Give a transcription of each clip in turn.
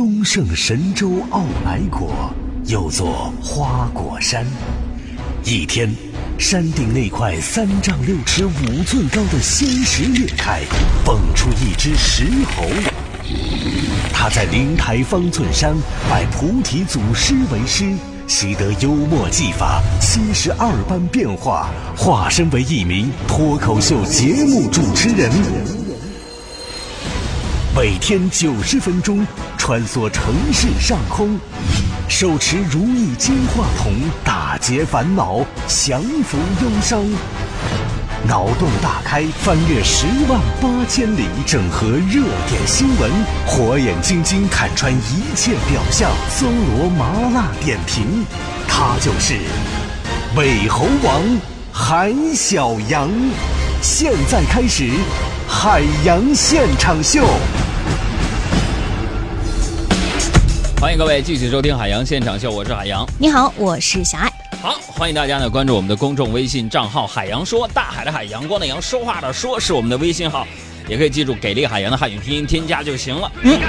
东胜神州傲来国，又作花果山。一天，山顶那块三丈六尺五寸高的仙石裂开，蹦出一只石猴。他在灵台方寸山拜菩提祖师为师，习得幽默技法，七十二般变化，化身为一名脱口秀节目主持人。每天九十分钟，穿梭城市上空，手持如意金话筒，打劫烦恼，降服忧伤。脑洞大开，翻越十万八千里，整合热点新闻，火眼金睛看穿一切表象，搜罗麻辣点评。他就是尾猴王韩小阳。现在开始，海洋现场秀。欢迎各位继续收听海洋现场秀，我是海洋。你好，我是小爱。好，欢迎大家呢关注我们的公众微信账号“海洋说”，大海的海，阳光的阳，说话的说是我们的微信号，也可以记住给力海洋的汉语拼音添加就行了。嗯，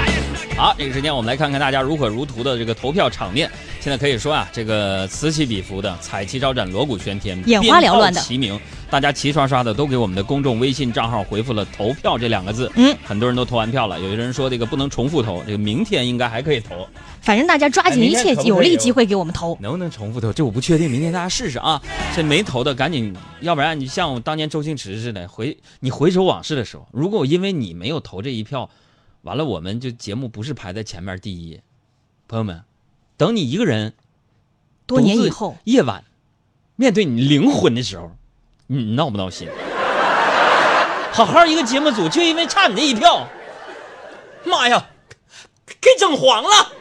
好，这个时间我们来看看大家如火如荼的这个投票场面。现在可以说啊，这个此起彼伏的，彩旗招展，锣鼓喧天，眼花缭乱的齐鸣，大家齐刷刷的都给我们的公众微信账号回复了“投票”这两个字。嗯，很多人都投完票了，有些人说这个不能重复投，这个明天应该还可以投。反正大家抓紧一切有利机会给我们投。能不能重复投？这我不确定，明天大家试试啊。这没投的赶紧，要不然你像我当年周星驰似的回你回首往事的时候，如果因为你没有投这一票，完了我们就节目不是排在前面第一。朋友们，等你一个人。多年以后，夜晚，面对你灵魂的时候，你闹不闹心？好好一个节目组，就因为差你那一票，妈呀，给整黄了！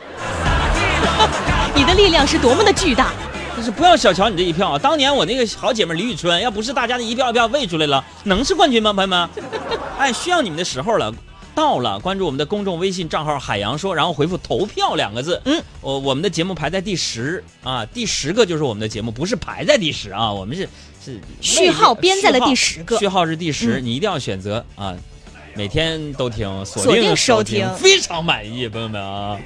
你的力量是多么的巨大！就是不要小瞧你这一票啊！当年我那个好姐妹李宇春，要不是大家的一票一票喂出来了，能是冠军吗？朋友们，哎，需要你们的时候了。到了，关注我们的公众微信账号“海洋说”，然后回复“投票”两个字。嗯，我我们的节目排在第十啊，第十个就是我们的节目，不是排在第十啊，我们是是序号编在了第十个，序号是第十，你一定要选择啊。每天都听，锁定收听，非常满意，朋友们啊！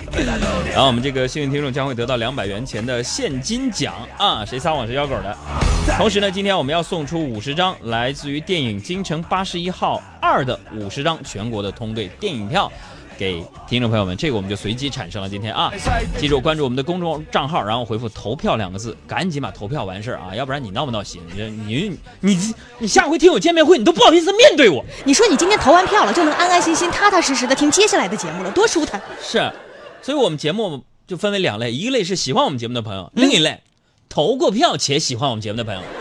然后我们这个幸运听众将会得到两百元钱的现金奖啊！谁撒谎谁咬狗的。同时呢，今天我们要送出五十张来自于电影《京城八十一号二》的五十张全国的通兑电影票。给听众朋友们，这个我们就随机产生了。今天啊，记住关注我们的公众账号，然后回复“投票”两个字，赶紧把投票完事儿啊，要不然你闹不闹心？你你你你下回听我见面会，你都不好意思面对我。你说你今天投完票了，就能安安心心、踏踏实实的听接下来的节目了，多舒坦。是，所以我们节目就分为两类，一类是喜欢我们节目的朋友，另一类投过票且喜欢我们节目的朋友。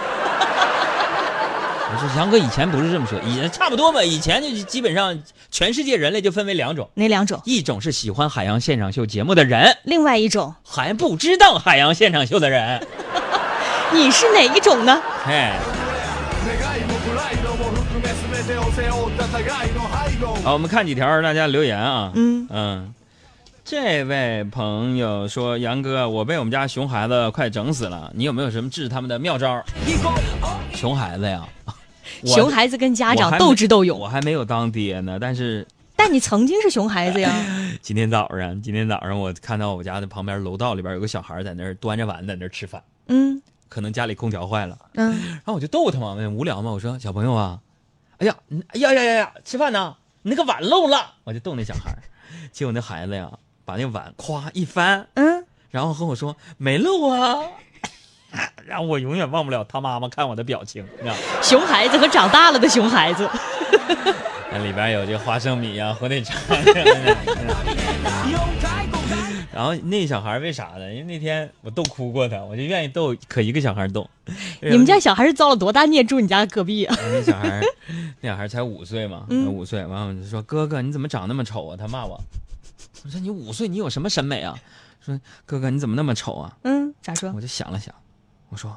我说杨哥以前不是这么说，以差不多吧。以前就基本上全世界人类就分为两种，哪两种？一种是喜欢海洋现场秀节目的人，另外一种还不知道海洋现场秀的人。你是哪一种呢？哎，好，我们看几条大家留言啊。嗯嗯，这位朋友说：“杨哥，我被我们家熊孩子快整死了，你有没有什么治他们的妙招？”熊孩子呀。熊孩子跟家长斗智斗勇，我还没有当爹呢，但是，但你曾经是熊孩子呀。今天早上，今天早上我看到我家的旁边楼道里边有个小孩在那儿端着碗在那儿吃饭，嗯，可能家里空调坏了，嗯，然后我就逗他嘛，无聊嘛，我说小朋友啊，哎呀，哎呀呀呀呀，吃饭呢，你那个碗漏了，我就逗那小孩，结果那孩子呀，把那碗咵一翻，嗯，然后和我说没漏啊。然后我永远忘不了他妈妈看我的表情，熊孩子和长大了的熊孩子，那里边有这花生米呀、火腿肠。然后那小孩为啥呢？因为那天我逗哭过他，我就愿意逗，可一个小孩逗。你们家小孩是遭了多大孽？住你家隔壁啊？那小孩，那小孩才五岁嘛，五岁。完我就说哥哥你怎么长那么丑啊？他骂我。我说你五岁你有什么审美啊？说哥哥你怎么那么丑啊？嗯，咋说？我就想了想。我说，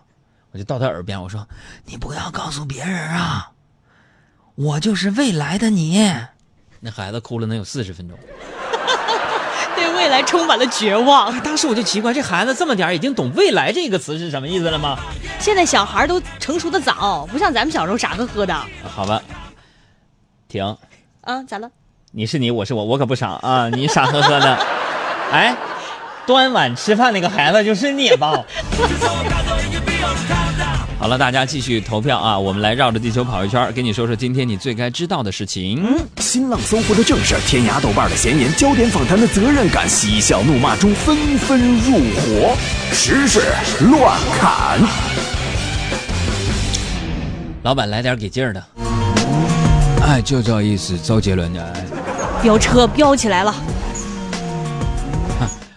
我就到他耳边我说：“你不要告诉别人啊，我就是未来的你。”那孩子哭了能有四十分钟，对未来充满了绝望。当时我就奇怪，这孩子这么点已经懂“未来”这个词是什么意思了吗？现在小孩都成熟的早，不像咱们小时候傻呵呵的。好吧，停。啊，咋了？你是你，我是我，我可不傻啊！你傻呵呵的。哎，端碗吃饭那个孩子就是你吧？好了，大家继续投票啊！我们来绕着地球跑一圈，给你说说今天你最该知道的事情。新浪搜狐的正事，天涯豆瓣的闲言，焦点访谈的责任感，嬉笑怒骂中纷纷入伙，时事乱砍。老板来点给劲儿的。哎，就这意思，周杰伦的。飙车飙起来了，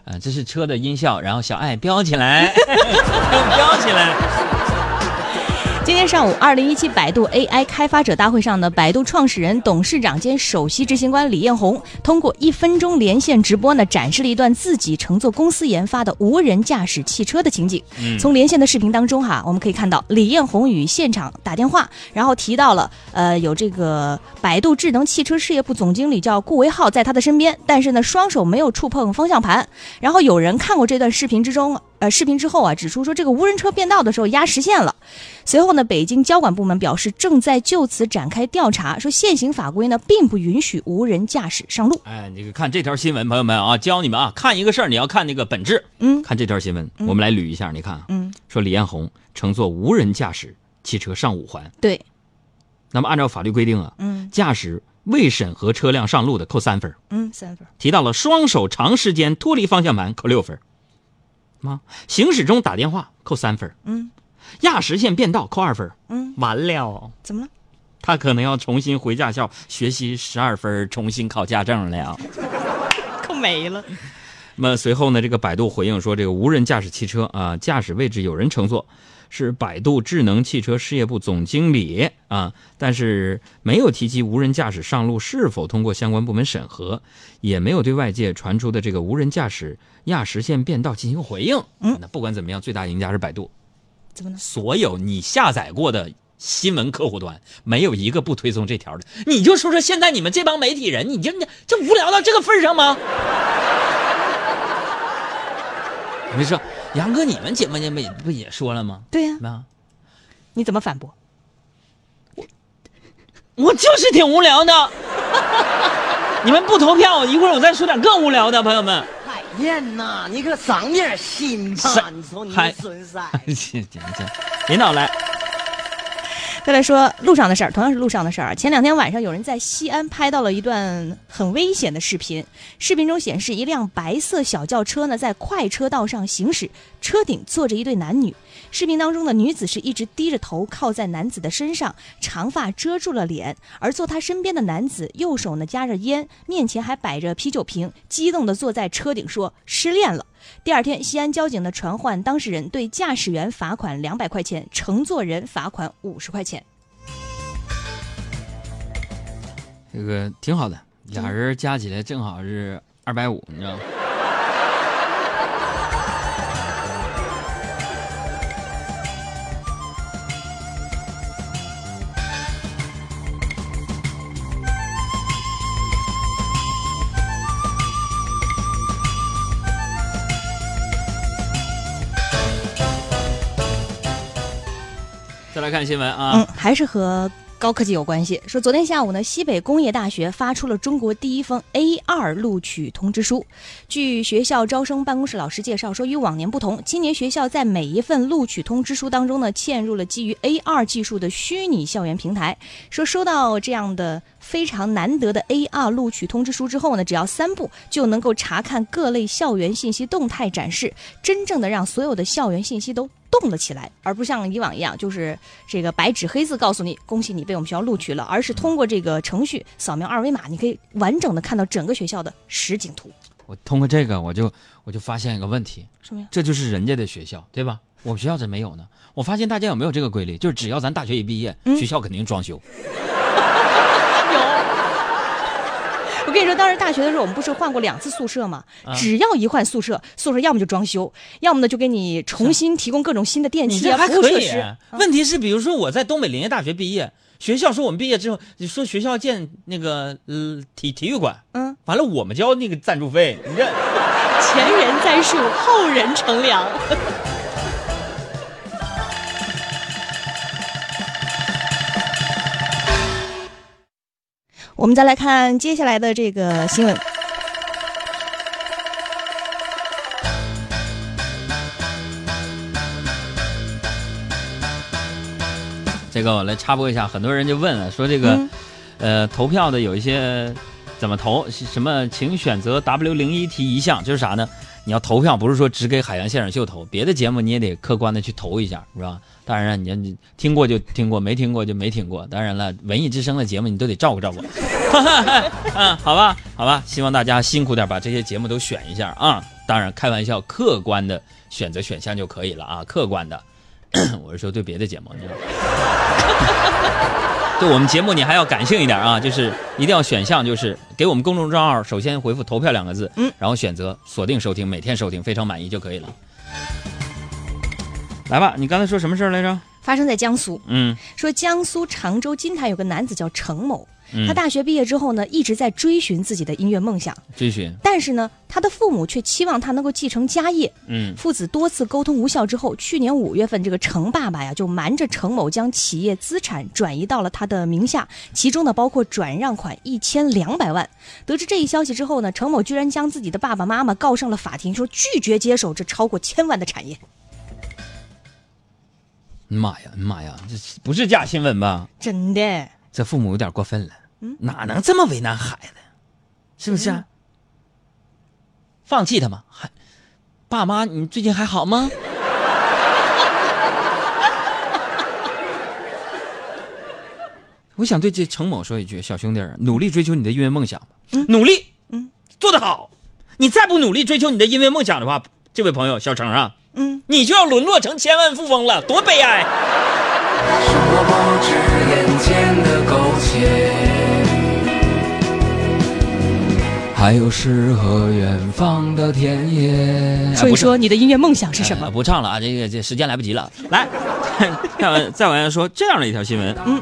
啊，这是车的音效，然后小爱飙起来，飙起来。今天上午，二零一七百度 AI 开发者大会上呢，百度创始人、董事长兼首席执行官李彦宏通过一分钟连线直播呢，展示了一段自己乘坐公司研发的无人驾驶汽车的情景。从连线的视频当中哈，我们可以看到李彦宏与现场打电话，然后提到了呃有这个百度智能汽车事业部总经理叫顾维浩在他的身边，但是呢双手没有触碰方向盘。然后有人看过这段视频之中。呃，视频之后啊，指出说这个无人车变道的时候压实线了。随后呢，北京交管部门表示正在就此展开调查，说现行法规呢并不允许无人驾驶上路。哎，这个看这条新闻，朋友们啊，教你们啊，看一个事儿你要看那个本质。嗯看这条新闻，我们来捋一下，你看啊，嗯，说李彦宏乘坐无人驾驶汽车上五环，对，那么按照法律规定啊，嗯驾驶未审核车辆上路的扣三分，嗯，三分。提到了双手长时间脱离方向盘扣六分儿，吗？行驶中打电话扣三分，嗯压实线变道扣二分，嗯，完了。怎么了？他可能要重新回驾校学习十二分，重新考驾证了。扣 没了。那么随后呢，这个百度回应说，这个无人驾驶汽车啊，驾驶位置有人乘坐，是百度智能汽车事业部总经理啊，但是没有提及无人驾驶上路是否通过相关部门审核，也没有对外界传出的这个无人驾驶压实线变道进行回应。嗯那不管怎么样，最大赢家是百度。怎么呢？所有你下载过的新闻客户端，没有一个不推送这条的。你就说说现在你们这帮媒体人，你就就无聊到这个份上吗？没说，杨哥，你们节目间不也不也说了吗？对呀、啊，你怎么反驳？我就是挺无聊的。你们不投票，一会儿我再说点更无聊的，朋友们。海燕呐，你可长点心吧！是你说你损色。行行行，领导来。再来说路上的事儿，同样是路上的事儿。前两天晚上，有人在西安拍到了一段很危险的视频。视频中显示，一辆白色小轿车呢在快车道上行驶，车顶坐着一对男女。视频当中的女子是一直低着头靠在男子的身上，长发遮住了脸，而坐他身边的男子右手呢夹着烟，面前还摆着啤酒瓶，激动地坐在车顶说失恋了。第二天，西安交警呢传唤当事人，对驾驶员罚款两百块钱，乘坐人罚款五十块钱。这个挺好的，俩人加起来正好是二百五，你知道吗？看新闻啊，嗯，还是和高科技有关系。说昨天下午呢，西北工业大学发出了中国第一封 A 二录取通知书。据学校招生办公室老师介绍说，与往年不同，今年学校在每一份录取通知书当中呢，嵌入了基于 A 二技术的虚拟校园平台。说收到这样的非常难得的 AR 录取通知书之后呢，只要三步就能够查看各类校园信息动态展示，真正的让所有的校园信息都动了起来，而不像以往一样，就是这个白纸黑字告诉你恭喜你被我们学校录取了，而是通过这个程序扫描二维码，你可以完整的看到整个学校的实景图。我通过这个，我就我就发现一个问题，什么呀？这就是人家的学校，对吧？我们学校怎么没有呢？我发现大家有没有这个规律？就是只要咱大学一毕业，嗯学校肯定装修。我跟你说，当时大学的时候，我们不是换过两次宿舍吗？啊只要一换宿舍，宿舍要么就装修，要么呢就给你重新提供各种新的电器啊、服务设施。问题是，比如说我在东北林业大学毕业，学校说我们毕业之后，你说学校建那个呃体体育馆，嗯，完了我们交那个赞助费，你这前人栽树，后人乘凉。我们再来看接下来的这个新闻。这个我来插播一下很多人就问了说这个呃投票的有一些怎么投什么请选择 w 零一提一项就是啥呢？你要投票，不是说只给海洋现场秀投，别的节目你也得客观的去投一下，是吧？当然了，你你听过就听过，没听过就没听过。当然了，文艺之声的节目你都得照顾照顾。嗯，好吧，好吧，希望大家辛苦点，把这些节目都选一下啊。当然，开玩笑，客观的选择选项就可以了啊，客观的。我是说对别的节目，你知道吗？对我们节目你还要感性一点啊，就是一定要选项，就是给我们公众账号首先回复“投票”两个字，嗯，然后选择锁定收听，每天收听，非常满意就可以了。来吧，你刚才说什么事儿来着？发生在江苏，嗯说江苏常州金坛有个男子叫程某，嗯，他大学毕业之后呢，一直在追寻自己的音乐梦想，追寻，但是呢，他的父母却期望他能够继承家业。嗯父子多次沟通无效之后，去年五月份，这个程爸爸呀就瞒着程某将企业资产转移到了他的名下，其中呢包括转让款一千两百万。得知这一消息之后呢，程某居然将自己的爸爸妈妈告上了法庭，说拒绝接手这超过千万的产业。妈呀妈呀，这不是假新闻吧？真的，这父母有点过分了，哪能这么为难孩子？是不是、啊？放弃他吗？还，爸妈，你最近还好吗？我想对这程某说一句，小兄弟儿，努力追求你的音乐梦想吧，努力，嗯，做得好。你再不努力追求你的音乐梦想的话，这位朋友小程啊，嗯，你就要沦落成千万富翁了，多悲哀！还有诗和远方的田野。说一说你的音乐梦想是什么？呃不唱了啊，这个这时间来不及了。来，再往再往下说这样的一条新闻，嗯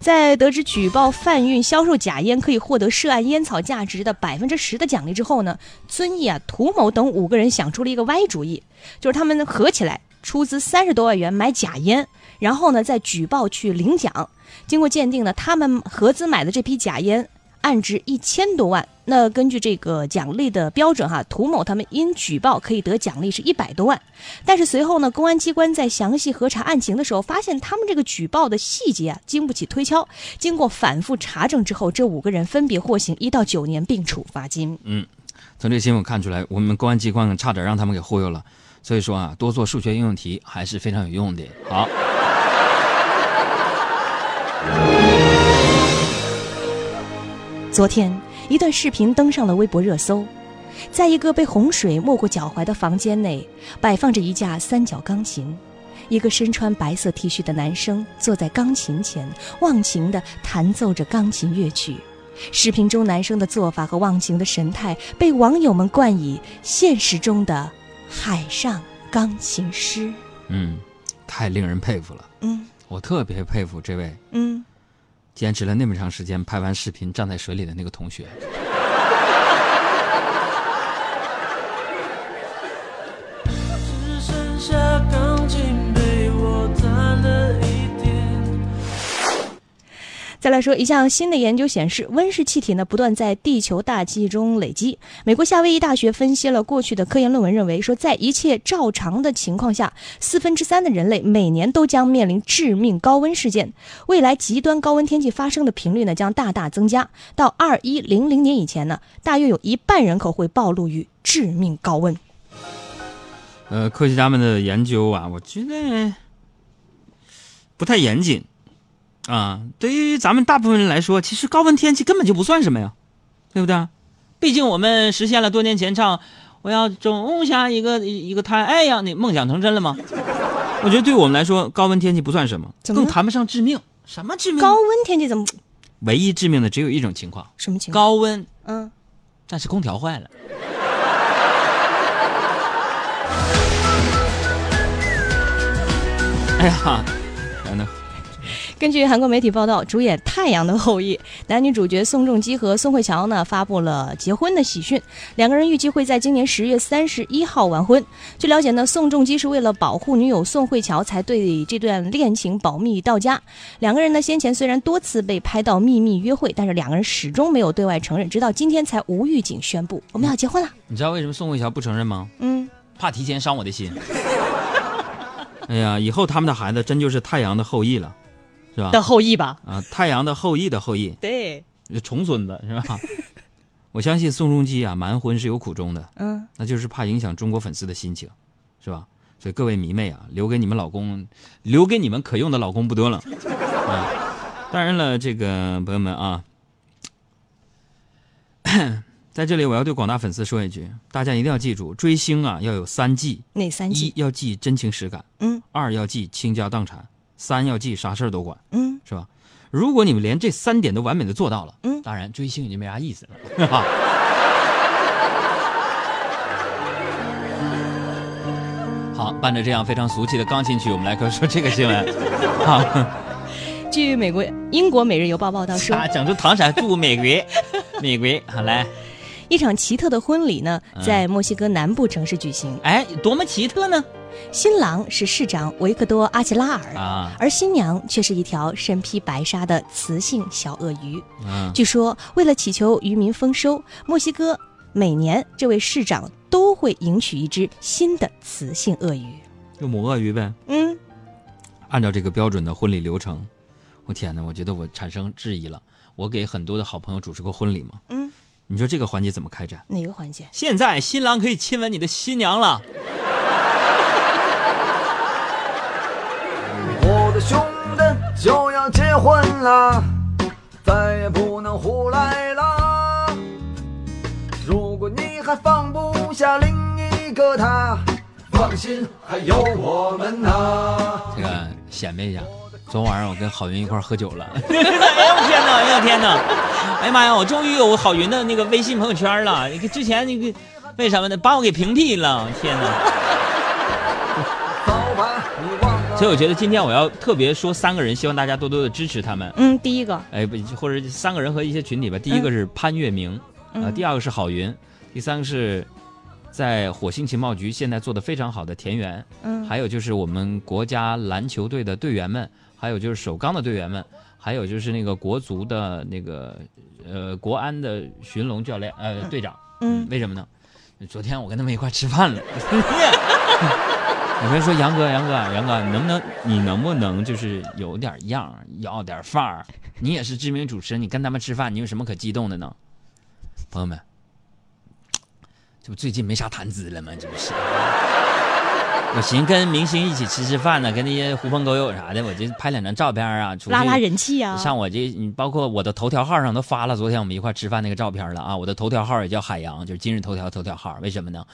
在得知举报贩运销售假烟可以获得涉案烟草价值的百分之十的奖励之后呢，遵义啊、涂某等五个人想出了一个歪主意，就是他们合起来出资三十多万元买假烟，然后呢再举报去领奖。经过鉴定呢，他们合资买的这批假烟案值一千多万。那根据这个奖励的标准哈，涂某他们因举报可以得奖励是一百多万。但是随后呢，公安机关在详细核查案情的时候，发现他们这个举报的细节啊经不起推敲。经过反复查证之后，这五个人分别获刑一到九年，并处罚金。嗯从这新闻看出来，我们公安机关差点让他们给忽悠了。所以说啊，多做数学应用题还是非常有用的。好，昨天，一段视频登上了微博热搜。在一个被洪水没过脚踝的房间内，摆放着一架三角钢琴。一个身穿白色 T 恤的男生坐在钢琴前，忘情地弹奏着钢琴乐曲。视频中男生的做法和忘情的神态，被网友们冠以“现实中的海上钢琴师嗯，太令人佩服了。”。嗯我特别佩服这位嗯，坚持了那么长时间拍完视频站在水里的那个同学。来说，一项新的研究显示，温室气体呢不断在地球大气中累积。美国夏威夷大学分析了过去的科研论文，认为说，在一切照常的情况下，四分之三的人类每年都将面临致命高温事件。未来极端高温天气发生的频率呢将大大增加，到二一零零年以前呢，大约有一半人口会暴露于致命高温。呃，科学家们的研究啊，我觉得不太严谨啊。对于咱们大部分人来说，其实高温天气根本就不算什么呀，对不对？毕竟我们实现了多年前唱“我要种下一个一个太阳”的梦想成真了吗？我觉得对我们来说，高温天气不算什么，么更谈不上致命。什么致命？高温天气怎么唯一致命的只有一种情况：什么情况？高温，嗯，但是空调坏了。哎呀，根据韩国媒体报道，主演《太阳的后裔》男女主角宋仲基和宋慧乔呢发布了结婚的喜讯，两个人预计会在今年十月三十一号完婚。据了解呢，宋仲基是为了保护女友宋慧乔才对这段恋情保密到家。两个人呢先前虽然多次被拍到秘密约会，但是两个人始终没有对外承认，直到今天才无预警宣布我们要结婚了。你知道为什么宋慧乔不承认吗？嗯，怕提前伤我的心。哎呀，以后他们的孩子真就是太阳的后裔了，是吧？的后裔吧？啊，太阳的后裔的后裔，对，重孙子是吧？我相信宋仲基啊，瞒婚是有苦衷的，嗯，那就是怕影响中国粉丝的心情，是吧？所以各位迷妹啊，留给你们老公，留给你们可用的老公不多了 啊。当然了，这个朋友们啊，在这里我要对广大粉丝说一句，大家一定要记住，追星啊要有三忌：一哪三季？要忌真情实感，嗯二要忌倾家荡产，三要记啥事儿都管，嗯，是吧？如果你们连这三点都完美的做到了，嗯当然追星已经没啥意思了，哈。好，伴着这样非常俗气的钢琴曲，我们来说说这个新闻。好，据美国英国《每日邮报》报道说，啊，整出唐山驻美国，美国，好来，一场奇特的婚礼呢，嗯在墨西哥南部城市举行。哎，多么奇特呢？新郎是市长维克多·阿吉拉尔，啊，而新娘却是一条身披白纱的雌性小鳄鱼。嗯，据说，为了祈求渔民丰收，墨西哥每年这位市长都会迎娶一只新的雌性鳄鱼。就母鳄鱼呗。嗯，按照这个标准的婚礼流程，我天哪，我觉得我产生质疑了。我给很多的好朋友主持过婚礼嘛，嗯，你说这个环节怎么开展？哪个环节？现在新郎可以亲吻你的新娘了。就要结婚了，再也不能胡来了。如果你还放不下另一个他，放心，还有我们呢。这个显摆一下，昨晚上我跟郝云一块喝酒了。哎呦天哪！哎呦天哪！哎呀妈呀！我终于有郝云的那个微信朋友圈了。你之前那个为什么呢？把我给屏蔽了。天哪！所以我觉得今天我要特别说三个人，希望大家多多的支持他们。嗯，第一个，哎，不，或者三个人和一些群体吧。第一个是潘粤明，啊、嗯第二个是郝云，第三个是在火星情报局现在做的非常好的田园，嗯，还有就是我们国家篮球队的队员们，还有就是首钢的队员们，还有就是那个国足的那个呃国安的寻龙教练呃队长。嗯为什么呢？昨天我跟他们一块吃饭了。有人说杨哥，杨哥，杨哥，你能不能，你能不能就是有点样，要点范儿？你也是知名主持人，你跟他们吃饭，你有什么可激动的呢？朋友们，这不最近没啥谈资了吗？这不是？我寻思跟明星一起吃吃饭呢，跟那些狐朋狗友啥的，我就拍两张照片啊，出去拉拉人气啊。像我这，你包括我的头条号上都发了，昨天我们一块吃饭那个照片了啊。我的头条号也叫海洋，就是今日头条头条号。为什么呢？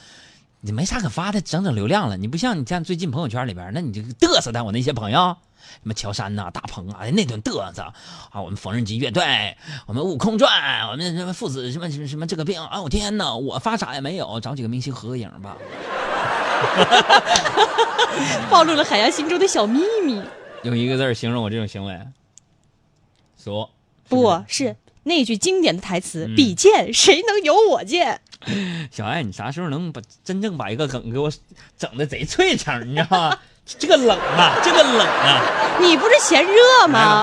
你没啥可发的，整整流量了。你不像你像最近朋友圈里边，那你就嘚瑟的我那些朋友，什么乔杉呐、大鹏啊，那顿嘚瑟啊，我们缝纫机乐队，我们悟空传，我们什么父子什么什么什么这个病，啊，我天哪，我发啥也没有，找几个明星合个影吧。暴露了海洋心中的小秘密。用一个字儿形容我这种行为，俗。不是那句经典的台词：“嗯比剑，谁能有我剑 小爱，你啥时候能把真正把一个梗给我整的贼脆成，你知道吗？这个冷啊，这个冷啊！？”你不是嫌热吗？